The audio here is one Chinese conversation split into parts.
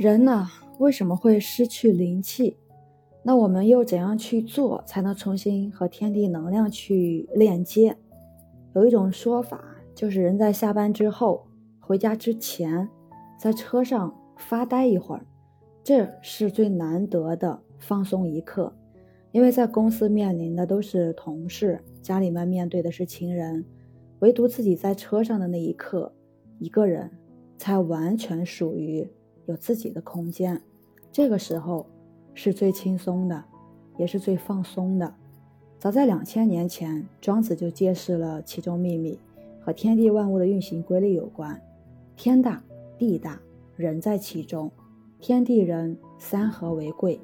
人呢，为什么会失去灵气？那我们又怎样去做才能重新和天地能量去链接？有一种说法，就是人在下班之后回家之前，在车上发呆一会儿，这是最难得的放松一刻。因为在公司面临的都是同事，家里面面对的是亲人，唯独自己在车上的那一刻，一个人才完全属于。有自己的空间，这个时候是最轻松的，也是最放松的。早在两千年前，庄子就揭示了其中秘密，和天地万物的运行规律有关。天大地大，人在其中，天地人三合为贵。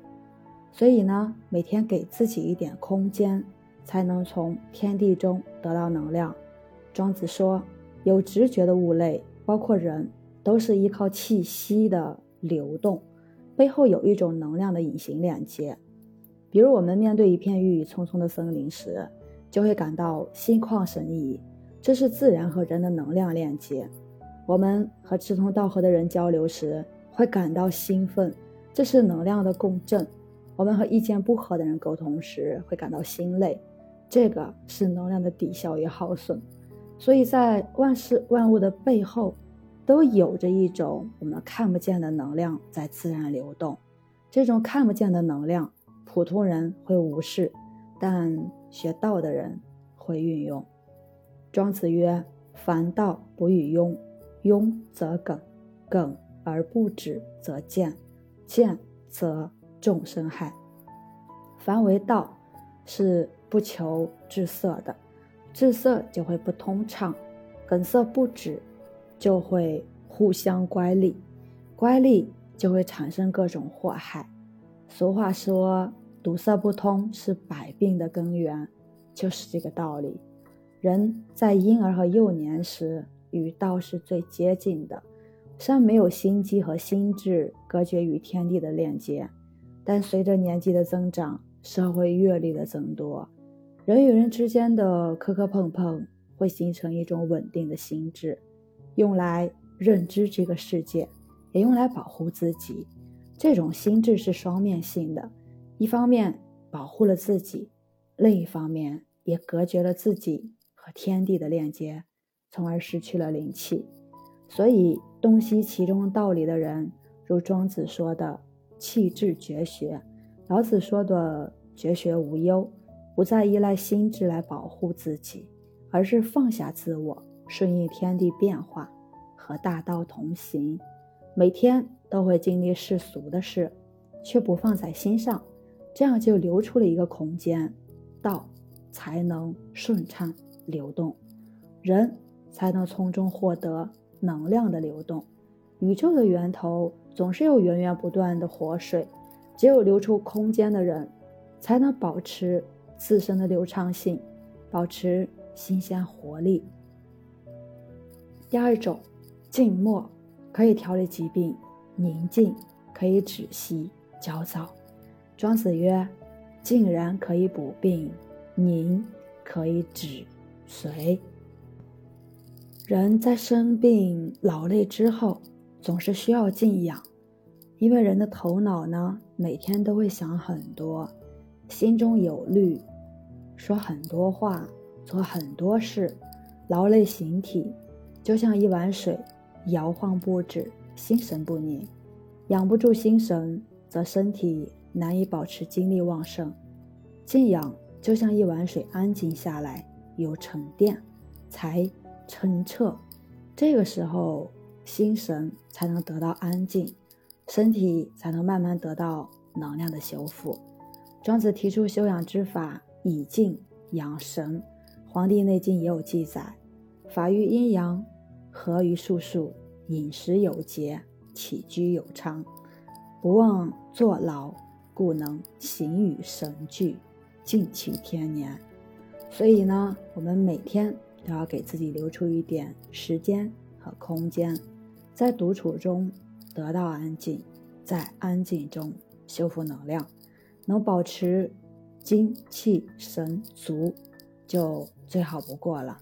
所以呢，每天给自己一点空间，才能从天地中得到能量。庄子说，有直觉的物类，包括人。都是依靠气息的流动，背后有一种能量的隐形链接。比如，我们面对一片郁郁葱葱的森林时，就会感到心旷神怡，这是自然和人的能量链接。我们和志同道合的人交流时，会感到兴奋，这是能量的共振。我们和意见不合的人沟通时，会感到心累，这个是能量的抵消与耗损。所以在万事万物的背后。都有着一种我们看不见的能量在自然流动，这种看不见的能量，普通人会无视，但学道的人会运用。庄子曰：“凡道不与庸，庸则耿，耿而不止则见，见则众生害。凡为道，是不求至色的，至色就会不通畅，梗塞不止。”就会互相乖戾，乖戾就会产生各种祸害。俗话说，堵塞不通是百病的根源，就是这个道理。人在婴儿和幼年时与道是最接近的，虽然没有心机和心智隔绝与天地的链接，但随着年纪的增长，社会阅历的增多，人与人之间的磕磕碰碰会形成一种稳定的心智。用来认知这个世界，也用来保护自己。这种心智是双面性的，一方面保护了自己，另一方面也隔绝了自己和天地的链接，从而失去了灵气。所以，洞悉其中道理的人，如庄子说的“气质绝学”，老子说的“绝学无忧”，不再依赖心智来保护自己，而是放下自我。顺应天地变化，和大道同行，每天都会经历世俗的事，却不放在心上，这样就留出了一个空间，道才能顺畅流动，人才能从中获得能量的流动。宇宙的源头总是有源源不断的活水，只有留出空间的人，才能保持自身的流畅性，保持新鲜活力。第二种，静默可以调理疾病，宁静可以止息焦躁。庄子曰：“静然可以补病，宁可以止随。”人在生病劳累之后，总是需要静养，因为人的头脑呢，每天都会想很多，心中有虑，说很多话，做很多事，劳累形体。就像一碗水，摇晃不止，心神不宁，养不住心神，则身体难以保持精力旺盛。静养就像一碗水安静下来，有沉淀，才澄澈，这个时候心神才能得到安静，身体才能慢慢得到能量的修复。庄子提出修养之法，以静养神，《黄帝内经》也有记载，法于阴阳。和于术数，饮食有节，起居有常，不忘坐牢，故能形与神俱，尽其天年。所以呢，我们每天都要给自己留出一点时间和空间，在独处中得到安静，在安静中修复能量，能保持精气神足，就最好不过了。